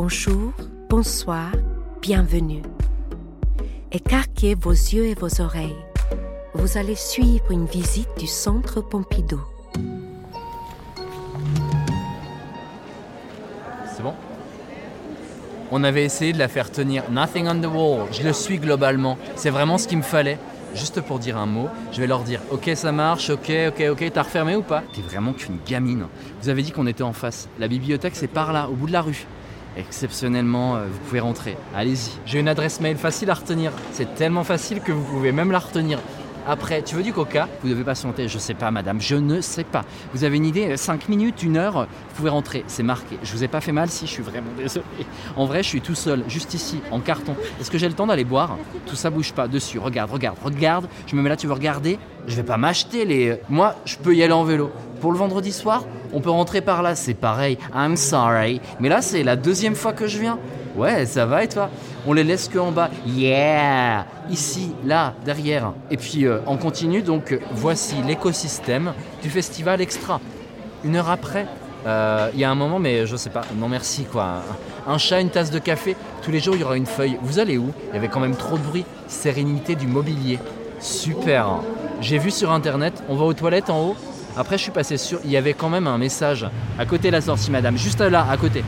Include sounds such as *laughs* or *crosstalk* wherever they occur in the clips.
Bonjour, bonsoir, bienvenue. Écarquez vos yeux et vos oreilles. Vous allez suivre une visite du Centre Pompidou. C'est bon? On avait essayé de la faire tenir. Nothing on the wall. Je le suis globalement. C'est vraiment ce qu'il me fallait. Juste pour dire un mot, je vais leur dire Ok, ça marche, ok, ok, ok, t'as refermé ou pas? T'es vraiment qu'une gamine. Vous avez dit qu'on était en face. La bibliothèque, c'est par là, au bout de la rue. Exceptionnellement, euh, vous pouvez rentrer. Allez-y. J'ai une adresse mail facile à retenir. C'est tellement facile que vous pouvez même la retenir. Après, tu veux du coca? Vous devez patienter. Je sais pas, madame. Je ne sais pas. Vous avez une idée? 5 minutes, une heure Vous pouvez rentrer. C'est marqué. Je vous ai pas fait mal si je suis vraiment désolé. En vrai, je suis tout seul, juste ici, en carton. Est-ce que j'ai le temps d'aller boire? Tout ça bouge pas. Dessus. Regarde, regarde, regarde. Je me mets là, tu veux regarder? Je vais pas m'acheter les. Moi, je peux y aller en vélo. Pour le vendredi soir, on peut rentrer par là. C'est pareil. I'm sorry. Mais là, c'est la deuxième fois que je viens. Ouais, ça va et toi? On les laisse que en bas. Yeah Ici, là, derrière. Et puis euh, on continue, donc voici l'écosystème du festival Extra. Une heure après, euh, il y a un moment, mais je sais pas, non merci quoi. Un chat, une tasse de café, tous les jours il y aura une feuille. Vous allez où? Il y avait quand même trop de bruit. Sérénité du mobilier. Super. J'ai vu sur internet, on va aux toilettes en haut. Après, je suis passé sur. Il y avait quand même un message à côté de la sortie, madame. Juste là, à côté.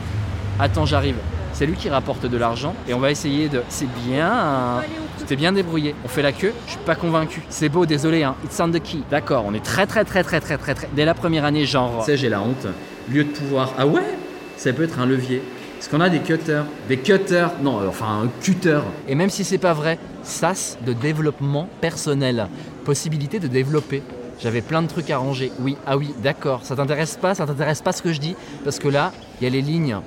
Attends, j'arrive. C'est lui qui rapporte de l'argent et on va essayer de. C'est bien. T'es bien débrouillé. On fait la queue. Je suis pas convaincu. C'est beau, désolé. Hein. It's on the key. D'accord. On est très très très très très très très. Dès la première année, genre. Tu sais, j'ai la honte. Lieu de pouvoir. Ah ouais? Ça peut être un levier. Est-ce qu'on a des cutters Des cutters Non, euh, enfin un cutter. Et même si c'est pas vrai, SAS de développement personnel. Possibilité de développer. J'avais plein de trucs à ranger. Oui, ah oui, d'accord. Ça t'intéresse pas Ça t'intéresse pas ce que je dis? Parce que là, il y a les lignes.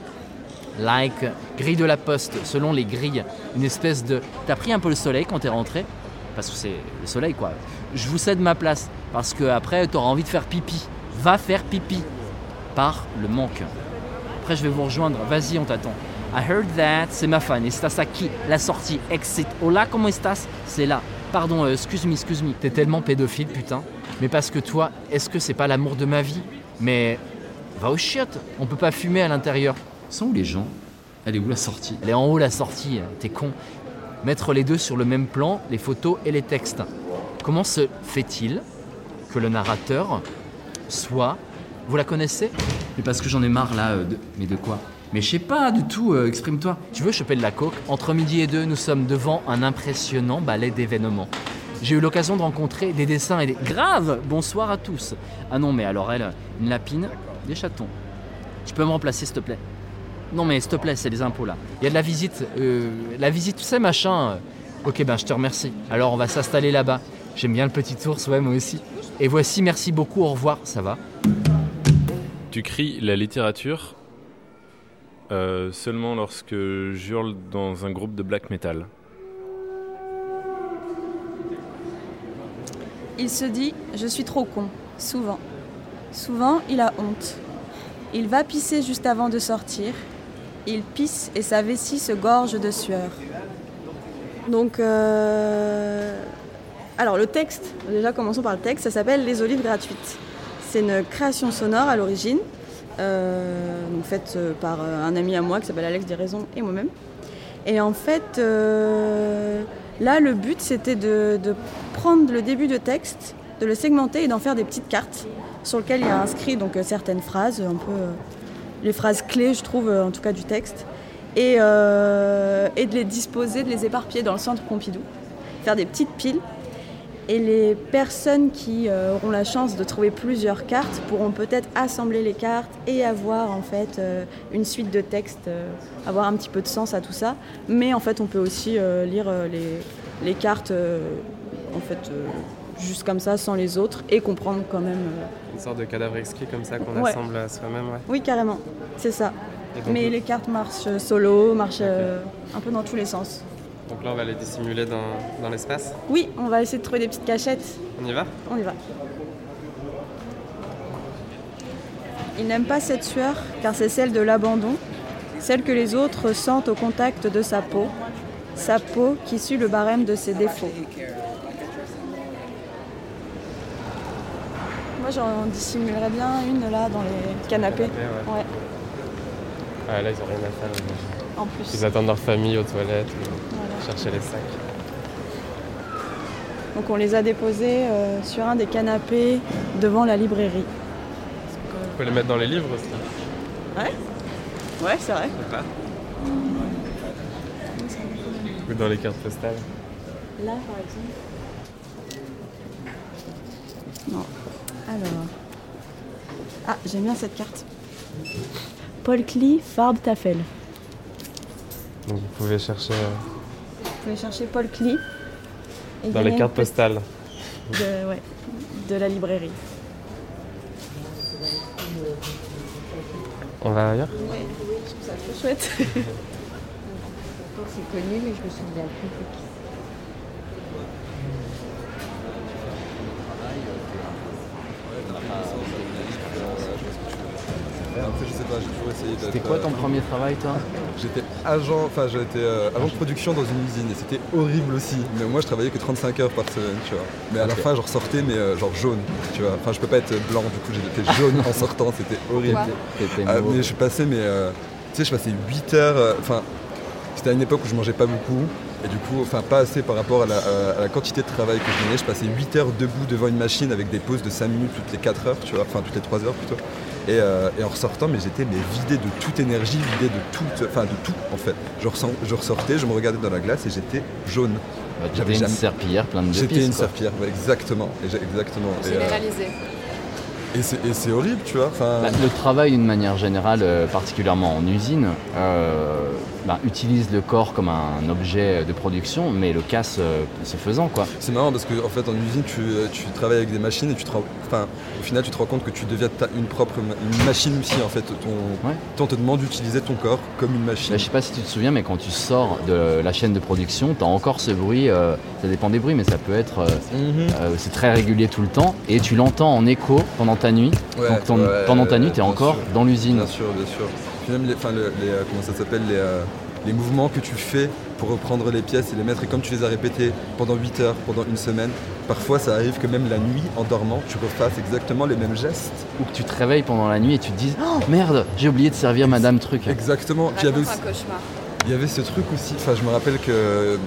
Like, grille de la poste, selon les grilles. Une espèce de. T'as pris un peu le soleil quand t'es rentré? Parce que c'est le soleil, quoi. Je vous cède ma place. Parce que après, t'auras envie de faire pipi. Va faire pipi. Par le manque. Après, je vais vous rejoindre. Vas-y, on t'attend. I heard that. C'est ma fan. Estás aquí. La sortie. Exit. Hola, comment estás? C'est là. Pardon, euh, excuse me, excuse me. T'es tellement pédophile, putain. Mais parce que toi, est-ce que c'est pas l'amour de ma vie Mais va au chiottes. On peut pas fumer à l'intérieur. Sont où les gens Elle est où la sortie? Elle est en haut la sortie. T'es con. Mettre les deux sur le même plan, les photos et les textes. Comment se fait-il que le narrateur soit. Vous la connaissez? Mais parce que j'en ai marre là. euh, de... Mais de quoi? Mais je sais pas du tout, euh, exprime-toi. Tu veux choper de la coke? Entre midi et deux, nous sommes devant un impressionnant ballet d'événements. J'ai eu l'occasion de rencontrer des dessins et des. Grave Bonsoir à tous Ah non, mais alors elle, une lapine, des chatons. Tu peux me remplacer, s'il te plaît? Non, mais s'il te plaît, c'est les impôts là. Il y a de la visite, euh, la visite, tu sais, machin. euh. Ok, ben je te remercie. Alors on va s'installer là-bas. J'aime bien le petit ours, ouais, moi aussi. Et voici, merci beaucoup, au revoir, ça va? Tu cries la littérature euh, seulement lorsque j'hurle dans un groupe de black metal. Il se dit Je suis trop con, souvent. Souvent, il a honte. Il va pisser juste avant de sortir. Il pisse et sa vessie se gorge de sueur. Donc, euh, alors le texte, déjà commençons par le texte, ça s'appelle Les olives gratuites. C'est une création sonore à l'origine, euh, faite euh, par un ami à moi qui s'appelle Alex Raisons et moi-même. Et en fait, là, le but, c'était de, prendre le début de texte, de le segmenter et d'en faire des petites cartes sur lesquelles il y a inscrit donc, euh, certaines phrases, un peu euh, les phrases clés, je trouve, euh, en tout cas du texte, et de les disposer, de les éparpiller dans le centre Pompidou, faire des petites piles. Et les personnes qui euh, auront la chance de trouver plusieurs cartes pourront peut-être assembler les cartes et avoir en fait euh, une suite de textes, euh, avoir un petit peu de sens à tout ça. Mais en fait, on peut aussi lire les, les cartes en fait juste comme ça, sans les autres, et comprendre quand même. Une sorte de cadavre exquis comme ça qu'on Ouais. assemble à soi-même, ouais. Oui, carrément, c'est ça. Mais les cartes marchent solo, marchent un peu dans tous les sens. Donc là, on va les dissimuler dans, dans l'espace. Oui, on va essayer de trouver des petites cachettes. On y va? On y va. Il n'aime pas cette sueur car c'est celle de l'abandon, celle que les autres sentent au contact de sa peau, sa peau qui suit le barème de ses défauts. Moi j'en dissimulerais bien une là dans les canapés. Ouais, ouais. Ouais. Ah, là, ils ont rien à faire. en plus. Ils attendent leur famille aux toilettes, ou. Chercher les sacs. Donc on les a déposés euh, sur un des canapés devant la librairie. On peut les mettre dans les livres aussi. Ouais, c'est vrai. Ou dans les cartes postales. Là, par exemple. Non. Alors. Ah, j'aime bien cette carte. Paul Klee, Farbe Tafel. Donc vous pouvez chercher euh, pouvez chercher Paul Klee. et dans les cartes petite- postales. De, ouais, de la librairie. On va ailleurs? Je trouve ça trop chouette. *laughs* Pourtant, c'est connu, mais je me souviens plus essayé d'être. C'était quoi ton euh, premier travail, toi J'étais agent, enfin j'étais euh, agent de production dans une usine et c'était horrible aussi. Mais moi je travaillais que 35 heures par semaine, tu vois. Mais à la fin je ressortais mais euh, genre jaune, tu vois. Enfin je peux pas être blanc, du coup j'étais jaune en sortant, c'était horrible. Ah, mauve. mais je passais mais euh, tu sais je passais 8 heures, euh, enfin c'était à une époque où je mangeais pas beaucoup. Et du coup, enfin pas assez par rapport à la, à la quantité de travail que je menais. Je passais 8 heures debout devant une machine avec des pauses de 5 minutes toutes les 4 heures, tu vois, enfin toutes les 3 heures plutôt. Et, euh, et en ressortant, mais j'étais mais vidé de toute énergie, vidé de toute, enfin de tout en fait. Je, ressens- je ressortais, je me regardais dans la glace et j'étais jaune. Bah, j'avais une jamais- serpillière pleine de J'étais une serpillière, ouais, exactement, et exactement. Et, euh, et c'est- horrible, tu vois. Bah, le travail, d'une manière générale, euh, particulièrement en usine, euh, bah, utilise le corps comme un objet de production, mais le casse euh, ce faisant, quoi. C'est marrant parce qu'en fait en usine tu, euh, tu travailles avec des machines et tu te enfin au final tu te rends compte que tu deviens ta- une propre une machine aussi en fait. Ton, Ouais. On te demande d'utiliser ton corps comme une machine. Bah, je sais pas si tu te souviens, mais quand tu sors de la chaîne de production, tu as encore ce bruit, euh, ça dépend des bruits, mais ça peut être, euh, Mhm. euh, c'est très régulier tout le temps, et tu l'entends en écho pendant ta nuit. Ouais, Donc ton- ouais, pendant ta nuit, tu es encore sûr. dans l'usine. Bien sûr, bien sûr. Puis même les, enfin, le- les, euh, comment ça s'appelle les, euh, les mouvements que tu fais pour reprendre les pièces et les mettre et comme tu les as répétés pendant 8 heures, pendant une semaine, parfois ça arrive que même la nuit en dormant tu refasses exactement les mêmes gestes. Ou que tu te réveilles pendant la nuit et tu te dises Oh merde, j'ai oublié de servir Madame Truc. Exactement. Puis il y avait aussi- un cauchemar. Il y avait ce truc aussi, enfin je me rappelle que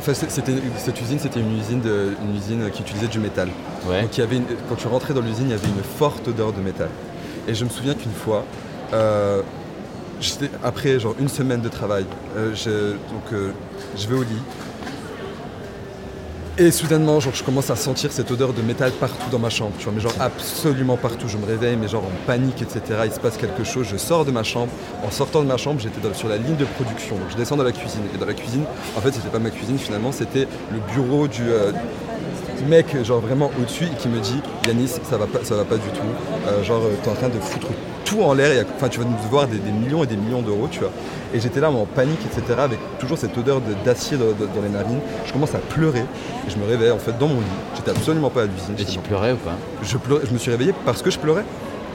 enfin, c'est- c'était, cette usine c'était une usine, de- une usine qui utilisait du métal. Ouais. Donc il y avait une- quand tu rentrais dans l'usine, il y avait une forte odeur de métal. Et je me souviens qu'une fois, euh, après genre une semaine de travail, euh, je, donc, euh, je vais au lit. Et soudainement, genre, je commence à sentir cette odeur de métal partout dans ma chambre, tu vois, mais genre absolument partout. Je me réveille, mais genre en panique, etc. Il se passe quelque chose. Je sors de ma chambre. En sortant de ma chambre, j'étais sur la ligne de production. Donc je descends dans la cuisine. Et dans la cuisine, en fait, c'était pas ma cuisine finalement, c'était le bureau du, mec, genre vraiment au-dessus, et qui me dit Yanis, ça va pas, ça va pas du tout. Genre, t'es en train de foutre tout en l'air. Enfin, tu vas nous devoir des, des millions et des millions d'euros, tu vois. Et j'étais là, moi, en panique, etc. Avec toujours cette odeur de- d'acier dans, les narines. Je commence à pleurer. Et je me réveille en fait dans mon lit. J'étais absolument pas à l'usine. Et tu pleurais ou pas? Je, pleurais- je me suis réveillé parce que je pleurais.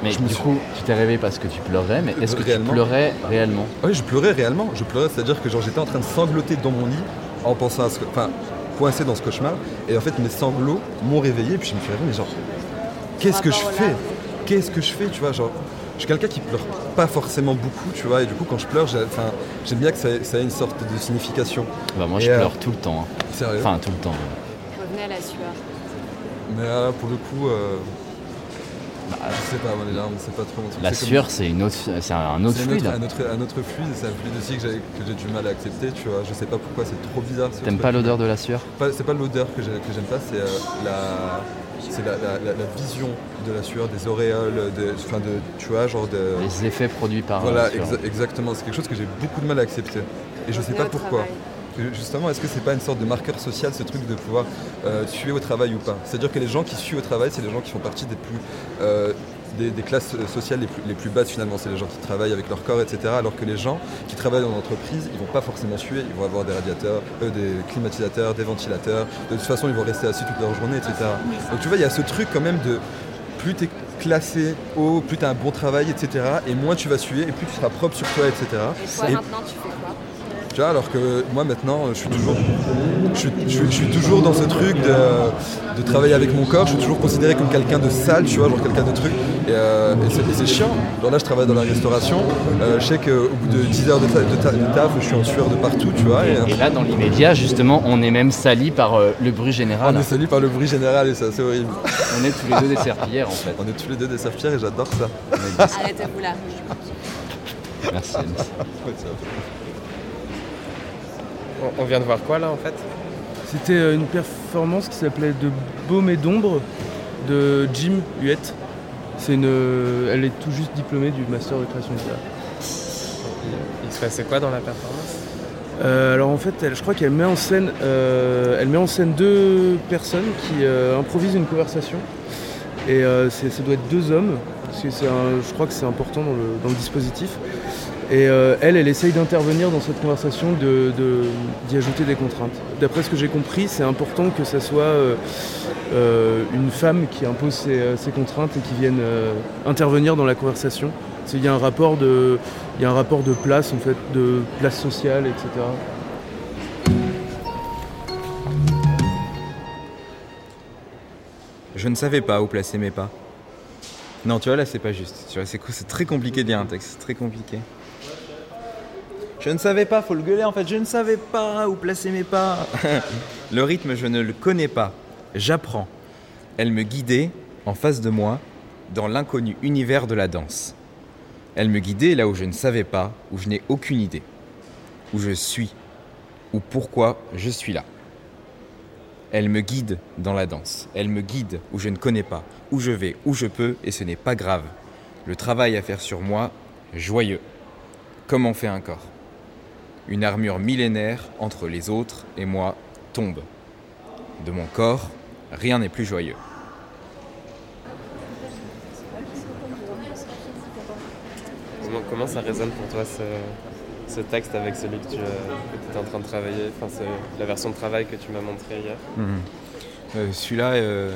Mais Je me du suis- coup, tu t'es réveillé parce que tu pleurais, mais est-ce que Réellement. tu pleurais réellement? Ah Oui, je pleurais réellement. Je pleurais, c'est-à-dire que genre j'étais en train de sangloter dans mon lit en pensant à ce, enfin, coincé dans ce cauchemar. Et en fait, mes sanglots m'ont réveillé. Et puis je me suis réveillé, mais genre, qu'est-ce que je fais? Qu'est-ce que je fais, tu vois, genre. Je suis quelqu'un qui pleure pas forcément beaucoup, tu vois, et du coup quand je pleure, j'aime bien que ça, ait- ça ait une sorte de signification. Bah moi Et, je euh, pleure tout le temps. hein. Sérieux. Enfin tout le temps. Revenez à la sueur. Mais là, pour le coup, euh, je sais pas, moi les larmes, c'est pas trop. La C'est comme- sueur c'est une autre, c'est un autre fluide. un, autre, un autre fluide, et c'est un fluide aussi que j'ai, que j'ai du mal à accepter, tu vois. Je sais pas pourquoi, c'est trop bizarre. T'aimes pas l'odeur de la sueur? C'est pas l'odeur que j'aime pas, c'est, euh, la, c'est la, la- la- la vision de la sueur, des auréoles, de, enfin de, tu vois, genre de... Les effets produits par Voilà, la sueur. exa- exactement. C'est quelque chose que j'ai beaucoup de mal à accepter. Et je sais Revenez pas pourquoi. travail. Justement, est-ce que c'est pas une sorte de marqueur social ce truc de pouvoir euh, suer au travail ou pas? C'est-à-dire que les gens qui suent au travail, c'est les gens qui font partie des plus euh, des, des classes sociales les plus, les plus basses finalement. C'est les gens qui travaillent avec leur corps, etc. Alors que les gens qui travaillent dans l'entreprise, ils vont pas forcément suer, ils vont avoir des radiateurs, euh, des climatisateurs, des ventilateurs. De toute façon, ils vont rester assis toute leur journée, etc. Donc tu vois, il y a ce truc quand même de plus tu es classé haut, plus tu as un bon travail, etc. Et moins tu vas suer, et plus tu seras propre sur toi, etc. Et toi Et- maintenant tu fais quoi? Tu vois, alors que moi maintenant, je suis toujours, je suis, je suis- je suis toujours dans ce truc de, de travailler avec mon corps. Je suis toujours considéré comme quelqu'un de sale, tu vois, genre quelqu'un de truc. Et, euh, et c'est, et c'est chiant. Genre là, je travaille dans la restauration. Euh, je sais qu'au bout de 10 heures de, ta- de ta- de taf, je suis en sueur de partout, tu vois. Et, euh, Et là, dans l'immédiat, justement, on est même sali par euh, le bruit général. on est salué par le bruit général et c'est assez horrible. On est tous les deux des serpillères, en fait. On est tous les deux des serpillères et j'adore ça. Arrêtez-vous là. Merci. Anis. On, on vient de voir quoi là en fait? C'était euh, une performance qui s'appelait De Baume et d'ombre de Jim Huette. C'est une, euh, elle est tout juste diplômée du master de création de théâtre. Il se passait quoi dans la performance? Euh, alors en fait, elle- je crois qu'elle met en scène, euh, elle met en scène deux personnes qui euh, improvisent une conversation. Et ça doit être deux hommes, parce que un- je crois que c'est important dans le, dans le dispositif. Et euh, elle, elle essaye d'intervenir dans cette conversation, de- de- d'y ajouter des contraintes. D'après ce que j'ai compris, c'est important que ça soit euh, euh, une femme qui impose ses, contraintes et qui vienne intervenir dans la conversation. Il y a un rapport de, y a un rapport de place en fait, de place sociale, etc. Je ne savais pas où placer mes pas. Non, tu vois, là, c'est pas juste. C'est très compliqué de lire un texte, c'est très compliqué. Je ne savais pas, faut le gueuler en fait, je ne savais pas où placer mes pas. *laughs* le rythme, je ne le connais pas. J'apprends. Elle me guidait, en face de moi, dans l'inconnu univers de la danse. Elle me guidait là où je ne savais pas, où je n'ai aucune idée. Où je suis. Ou pourquoi je suis là. Elle me guide dans la danse. Elle me guide où je ne connais pas, où je vais, où je peux, et ce n'est pas grave. Le travail à faire sur moi, joyeux. Comme on fait un corps? Une armure millénaire entre les autres et moi tombe. De mon corps, rien n'est plus joyeux. comment, comment ça résonne pour toi ce, ce texte avec celui que tu étais en train de travailler, enfin la version de travail que tu m'as montré hier? Mhm. Euh, celui-là, euh,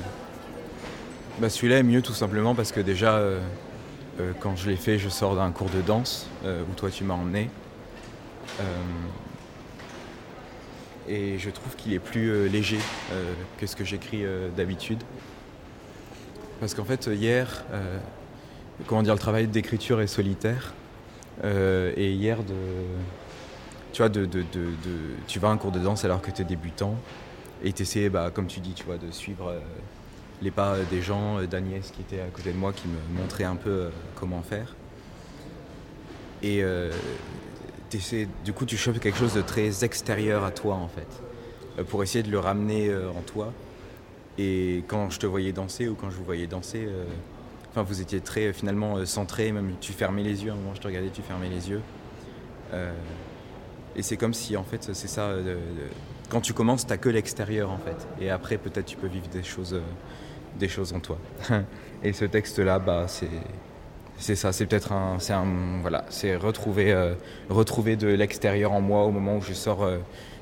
bah, celui-là est mieux tout simplement parce que déjà, euh, euh, quand je l'ai fait, je sors d'un cours de danse euh, où toi tu m'as emmené. Euh, et je trouve qu'il est plus euh, léger euh, que ce que j'écris d'habitude. Parce qu'en fait, hier, comment dire, le travail d'écriture est solitaire. Et hier, tu vois, tu vas à un cours de danse alors que tu es débutant et tu essaies, bah, comme tu dis, tu vois, de suivre les pas des gens, d'Agnès qui était à côté de moi, qui me montrait un peu comment faire. Et du coup, tu chopes quelque chose de très extérieur à toi, en fait, euh, pour essayer de le ramener euh, en toi. Et quand je te voyais danser ou quand je vous voyais danser, euh, vous étiez très finalement centré, même tu fermais les yeux. À un moment, je te regardais, tu fermais les yeux. Et c'est comme si, en fait, c'est ça. quand tu commences, t'as que l'extérieur, en fait. Et après, peut-être, tu peux vivre des choses, en toi. *laughs* et ce texte-là, bah, c'est. C'est ça, c'est peut-être un, c'est un, voilà, c'est retrouver, euh, retrouver de l'extérieur en moi au moment où je sors euh,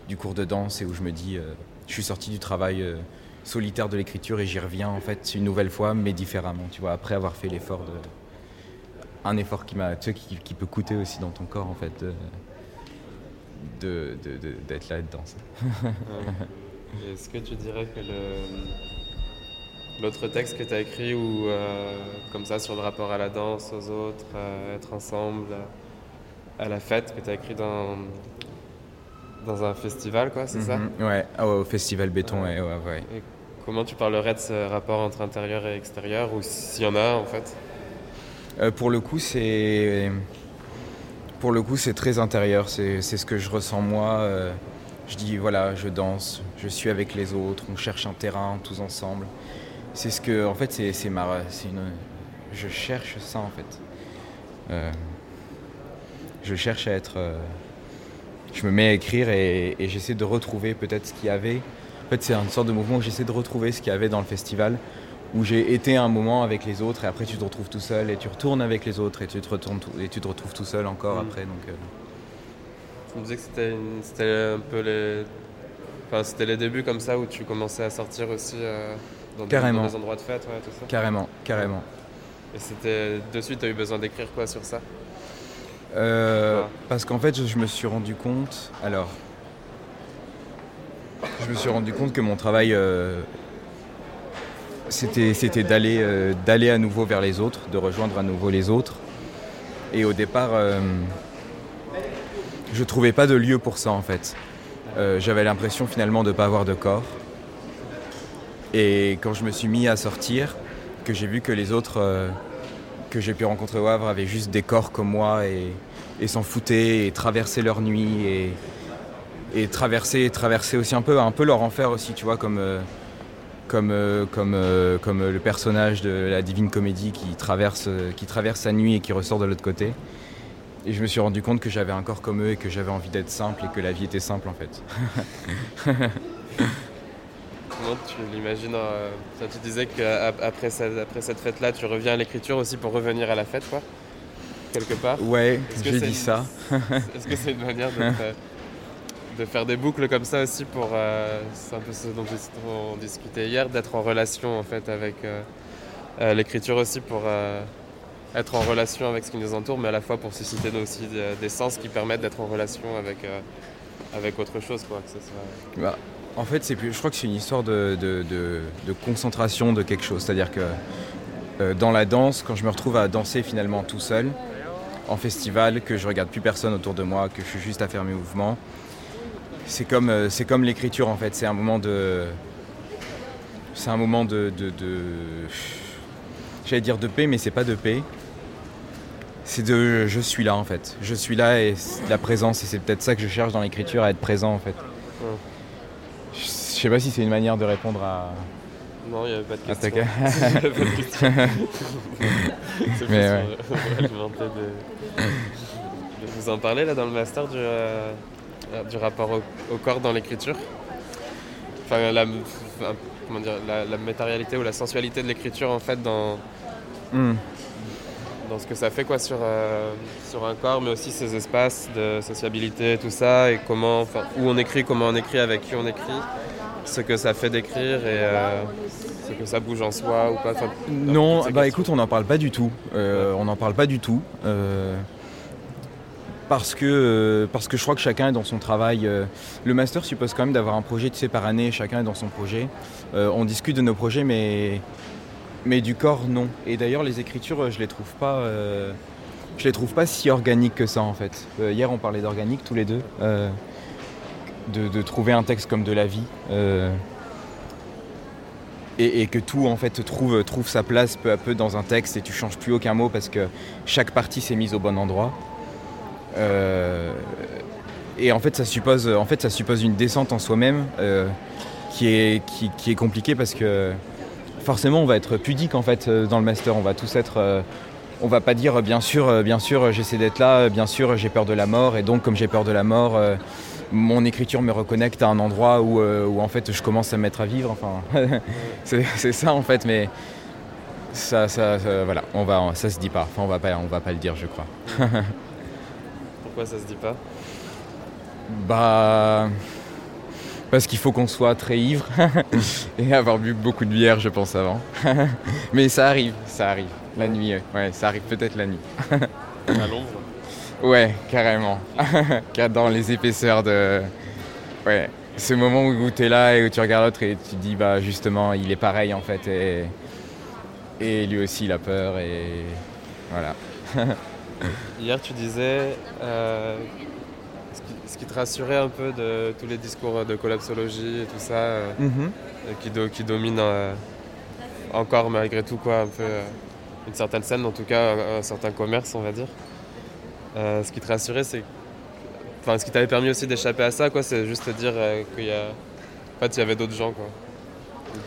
du cours de danse et où je me dis, euh, je suis sorti du travail solitaire de l'écriture et j'y reviens en fait une nouvelle fois, mais différemment, tu vois, après avoir fait l'effort de, un effort qui m'a, tu sais, qui, qui peut coûter aussi dans ton corps en fait, de, de, de- de- d'être là. Et *laughs* Est-ce que tu dirais que le- l'autre texte que tu as écrit, ou euh, comme ça, sur le rapport à la danse, aux autres, à être ensemble, à, la fête, que tu as écrit dans, dans un festival, quoi, c'est ça Mhm. Ouais, ah ouais, au festival béton, ouais, ouais, ouais. Et comment tu parlerais de ce rapport entre intérieur et extérieur, ou s'il y en a en fait Euh, pour le coup, c'est pour le coup, c'est très intérieur. C'est ce que je ressens moi. euh, je dis voilà, je danse, je suis avec les autres, on cherche un terrain tous ensemble. C'est ce que, en fait, c'est c'est ma, une, je cherche ça en fait. Euh, je cherche à être. euh, je me mets à écrire et, et j'essaie de retrouver peut-être ce qu'il y avait. En fait, c'est une sorte de mouvement où j'essaie de retrouver ce qu'il y avait dans le festival où j'ai été un moment avec les autres et après tu te retrouves tout seul et tu retournes avec les autres et tu te, retournes tout- et tu te retrouves tout seul encore Mm. après. Donc, euh, disais que c'était un peu les. Enfin, c'était les débuts comme ça où tu commençais à sortir aussi dans, des, Carrément. dans des endroits de fête, ouais, tout ça. carrément, carrément. Et c'était. De suite, tu as eu besoin d'écrire quoi sur ça? Euh, parce qu'en fait, je, je me suis rendu compte. Alors, je me suis rendu compte que mon travail, euh, c'était c'était d'aller euh, d'aller à nouveau vers les autres, de rejoindre à nouveau les autres. Et au départ, je trouvais pas de lieu pour ça en fait. J'avais l'impression finalement de ne pas avoir de corps. Et quand je me suis mis à sortir, que j'ai vu que les autres euh, que j'ai pu rencontrer au Havre avaient juste des corps comme moi et, s'en foutaient et traversaient leur nuit et, et traverser, traverser aussi un peu, un peu leur enfer aussi, tu vois, comme, euh, comme, euh, comme, comme le personnage de la Divine Comédie qui traverse, qui traverse sa nuit et qui ressort de l'autre côté. Et je me suis rendu compte que j'avais un corps comme eux et que j'avais envie d'être simple et que la vie était simple en fait. *laughs* Comment tu l'imagines euh, Tu disais qu'après cette, après cette fête-là, tu reviens à l'écriture aussi pour revenir à la fête, quoi Quelque part Ouais, j'ai dit une- ça. *laughs* Est-ce que c'est une manière de, faire des boucles comme ça aussi pour. euh, c'est un peu ce dont on discutait hier, d'être en relation en fait avec euh, l'écriture aussi pour être en relation avec ce qui nous entoure, mais à la fois pour susciter aussi des, des sens qui permettent d'être en relation avec, euh, avec autre chose, quoi. Que ce soit... Bah, en fait, c'est plus, je crois que c'est une histoire de, concentration de quelque chose. C'est-à-dire que euh, dans la danse, quand je me retrouve à danser finalement tout seul, en festival, que je regarde plus personne autour de moi, que je suis juste à faire mes mouvements, c'est comme, euh, l'écriture en fait. C'est un moment de. C'est un moment de. J'allais dire de paix, mais c'est pas de paix. C'est de je suis là en fait. Je suis là et la présence et c'est peut-être ça que je cherche dans l'écriture, à être présent en fait. Je sais pas si c'est une manière de répondre à. Non, il n'y avait pas de question. ca- *laughs* Il y avait pas de question. *laughs* C'est plus Mais ouais. pour, pour alimenter de, de vous en parler là dans le master du, euh, du rapport au, au corps dans l'écriture. Enfin, la, comment dire, la, la matérialité ou la sensualité de l'écriture en fait dans, Hmm. dans ce que ça fait quoi sur, euh, sur un corps, mais aussi ses espaces de sociabilité, tout ça, et comment, enfin, où on écrit, comment on écrit, avec qui on écrit, ce que ça fait d'écrire et euh, ce que ça bouge en soi ou pas. Enfin, Non, bah questions. écoute, on n'en parle pas du tout. Euh, On n'en parle pas du tout. Euh, parce, que, parce que je crois que chacun est dans son travail. le master suppose quand même d'avoir un projet tu sais, par année, chacun est dans son projet. On discute de nos projets, mais, mais du corps, non. Et d'ailleurs, les écritures, je les trouve pas. je les trouve pas si organiques que ça en fait. Euh, hier, on parlait d'organique tous les deux. euh, de, trouver un texte comme de la vie. euh, et, que tout en fait trouve, sa place peu à peu dans un texte et tu changes plus aucun mot parce que chaque partie s'est mise au bon endroit. Euh, et en fait ça suppose, une descente en soi-même euh, qui, est, qui, est compliquée parce que forcément on va être pudique en fait dans le master, on va tous être... euh, on va pas dire bien sûr, euh, bien sûr j'essaie d'être là, euh, bien sûr j'ai peur de la mort et donc comme j'ai peur de la mort, euh, mon écriture me reconnecte à un endroit où, euh, où en fait je commence à me mettre à vivre. Enfin, *laughs* c'est c'est ça en fait, mais ça, ça, ça- voilà, on va, ça se dit pas. Enfin, on va pas, on va pas le dire, je crois. *laughs* Pourquoi ça se dit pas? Bah, parce qu'il faut qu'on soit très ivre *laughs* et avoir bu beaucoup de bière, je pense avant. mais ça arrive, ça arrive. La nuit, ouais, ça arrive peut-être la nuit. *laughs* À l'ombre Ouais, carrément. *laughs* Car Dans les épaisseurs de. Ouais. Ce moment où tu es là et où tu regardes l'autre et tu te dis, bah justement, il est pareil en fait. Et, et lui aussi, il a peur. Et voilà. *laughs* Hier, tu disais euh, ce, qui, ce qui te rassurait un peu de tous les discours de collapsologie et tout ça, euh, Mhm. qui, do- qui dominent euh, encore malgré tout quoi, un peu une certaine scène, en tout cas un, un certain commerce, on va dire. Euh, ce qui te rassurait, c'est, enfin, ce qui t'avait permis aussi d'échapper à ça, quoi, c'est juste te dire euh, qu'il y a, en fait, il y avait d'autres gens, quoi.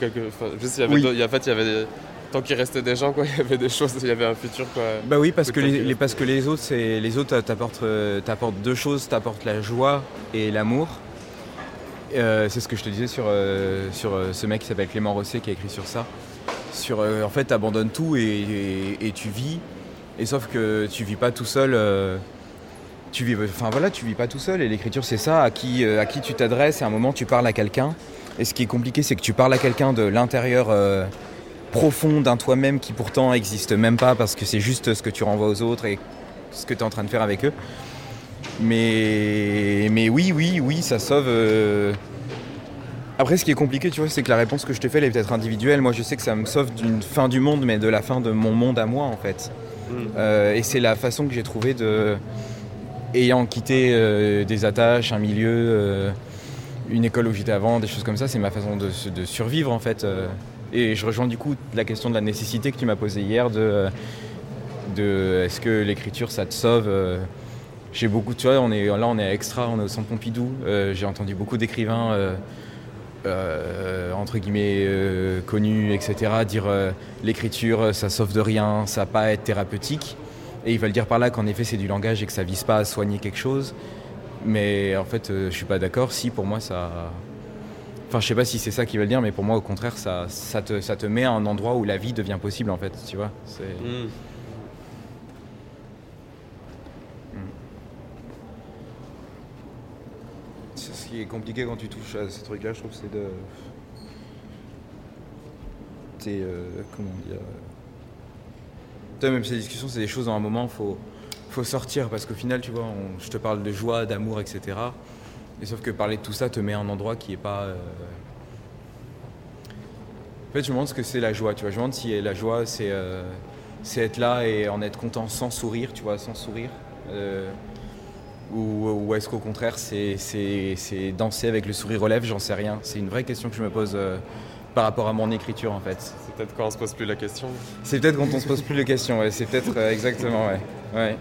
Quelque- enfin, juste, il y avait, Oui. en fait, il y avait des- tant qu'il restait des gens, quoi, il y avait des choses, il y avait un futur, quoi. Bah oui, parce que les, parce que les autres, c'est les autres t'apportent, euh, t'apportent deux choses, t'apportent la joie et l'amour. Euh, c'est ce que je te disais sur, euh, sur euh, ce mec qui s'appelle Clément Rosset qui a écrit sur ça. Sur, euh, en fait, t'abandonnes tout et, tu vis. Et sauf que tu vis pas tout seul. euh, tu vis, enfin voilà, tu vis pas tout seul. Et l'écriture, c'est ça. À qui, euh, à qui tu t'adresses. Et à un moment, tu parles à quelqu'un. Et ce qui est compliqué, c'est que tu parles à quelqu'un de l'intérieur. profond d'un toi-même qui pourtant existe même pas parce que c'est juste ce que tu renvoies aux autres et ce que tu es en train de faire avec eux. Mais, mais oui, oui, oui, ça sauve. Après, ce qui est compliqué, tu vois, c'est que la réponse que je te fais, elle est peut-être individuelle. Moi, je sais que ça me sauve d'une fin du monde, mais de la fin de mon monde à moi, en fait. Euh, et c'est la façon que j'ai trouvé de. Ayant quitté euh, des attaches, un milieu, euh, une école où j'étais avant, des choses comme ça, c'est ma façon de, de survivre, en fait. Et je rejoins du coup la question de la nécessité que tu m'as posée hier de. de est-ce que l'écriture ça te sauve j'ai beaucoup tu vois on est là on est à extra on est au centre Pompidou euh, j'ai entendu beaucoup d'écrivains euh, euh, entre guillemets euh, connus etc dire euh, l'écriture ça sauve de rien ça va pas être thérapeutique et ils veulent dire par là qu'en effet c'est du langage et que ça vise pas à soigner quelque chose mais en fait je suis pas d'accord si pour moi ça Enfin, je sais pas si c'est ça qu'ils veulent dire, mais pour moi, au contraire, ça, ça, te, ça te met à un endroit où la vie devient possible, en fait, tu vois. Mm. Est compliqué quand tu touches à ces trucs-là, je trouve, c'est de. C'est. euh, comment dire. Tu vois, même ces discussions, c'est des choses, dans un moment, faut, faut sortir, parce qu'au final, tu vois, je te parle de joie, d'amour, etc. Et sauf que parler de tout ça te met à un endroit qui est pas. euh, En fait, je me demande ce que c'est la joie, tu vois. Je me demande si la joie, c'est. euh, c'est être là et en être content sans sourire, tu vois, sans sourire. Ou, ou est-ce qu'au contraire, c'est, c'est, c'est danser avec le sourire aux lèvres? J'en sais rien. C'est une vraie question que je me pose euh, par rapport à mon écriture, en fait. C'est peut-être quand on se pose plus la question. C'est peut-être quand on se pose plus de questions, ouais. C'est peut-être euh, exactement, ouais. Ouais,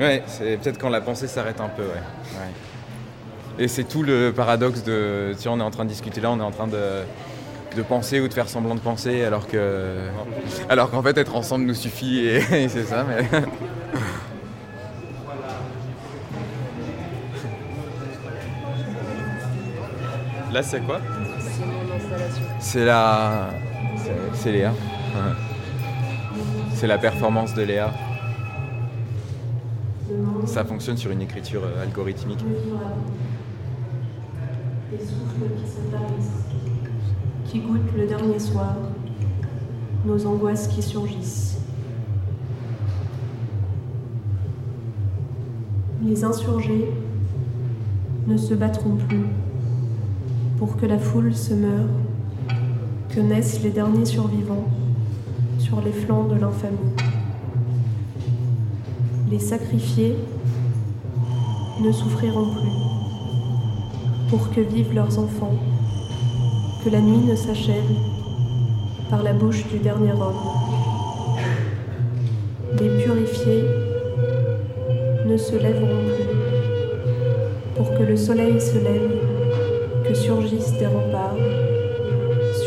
ouais c'est peut-être quand la pensée s'arrête un peu, ouais. ouais. Et c'est tout le paradoxe de. Vois, on est en train de discuter là, on est en train de, de penser ou de faire semblant de penser, alors que. Alors qu'en fait, être ensemble nous suffit et, *laughs* et c'est ça, mais. Là, c'est quoi C'est mon installation. C'est la. c'est- Léa. C'est la performance de Léa. Ça fonctionne sur une écriture euh, algorithmique. Des souffles qui se tarissent, qui goûtent le dernier soir, nos angoisses qui surgissent. Les insurgés ne se battront plus pour que la foule se meure, que naissent les derniers survivants sur les flancs de l'infamie. Les sacrifiés ne souffriront plus pour que vivent leurs enfants, que la nuit ne s'achève par la bouche du dernier homme. Les purifiés ne se lèveront plus pour que le soleil se lève, que surgissent des remparts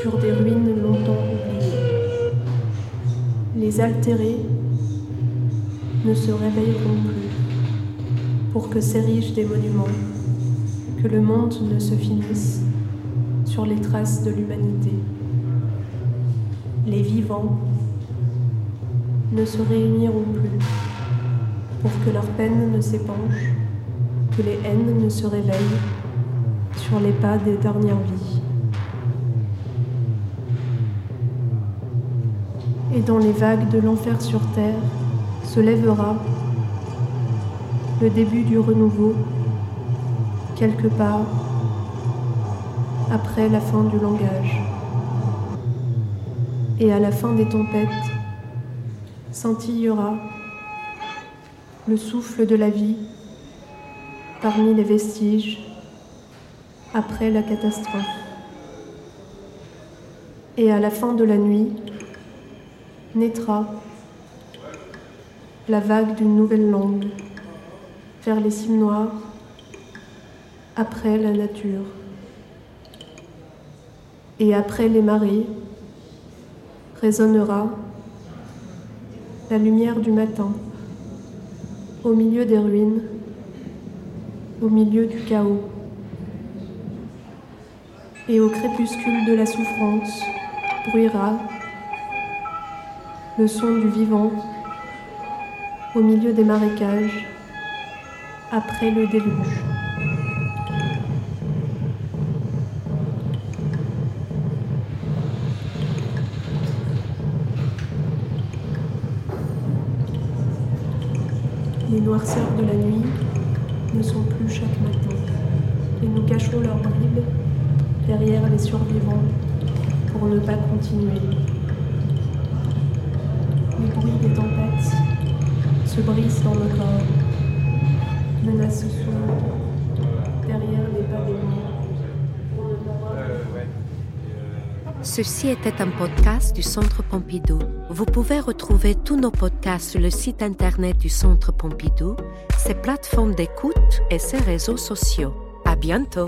sur des ruines longtemps oubliées. Les altérés ne se réveilleront plus pour que s'érigent des monuments que le monde ne se finisse sur les traces de l'humanité. Les vivants ne se réuniront plus pour que leur peine ne s'épanche, que les haines ne se réveillent sur les pas des dernières vies. Et dans les vagues de l'enfer sur terre se lèvera le début du renouveau quelque part après la fin du langage. Et à la fin des tempêtes, scintillera le souffle de la vie parmi les vestiges après la catastrophe. Et à la fin de la nuit, naîtra la vague d'une nouvelle langue vers les cimes noires après la nature. Et après les marées, résonnera la lumière du matin, au milieu des ruines, au milieu du chaos. Et au crépuscule de la souffrance bruira le son du vivant, au milieu des marécages, après le déluge. Les noirceurs de la nuit ne sont plus chaque matin. Et nous cachons leurs bribes derrière les survivants pour ne pas continuer. Le bruit des tempêtes se brise dans nos corps, menace sourde derrière les pas des. Ceci était un podcast du Centre Pompidou. Vous pouvez retrouver tous nos podcasts sur le site internet du Centre Pompidou, ses plateformes d'écoute et ses réseaux sociaux. À bientôt!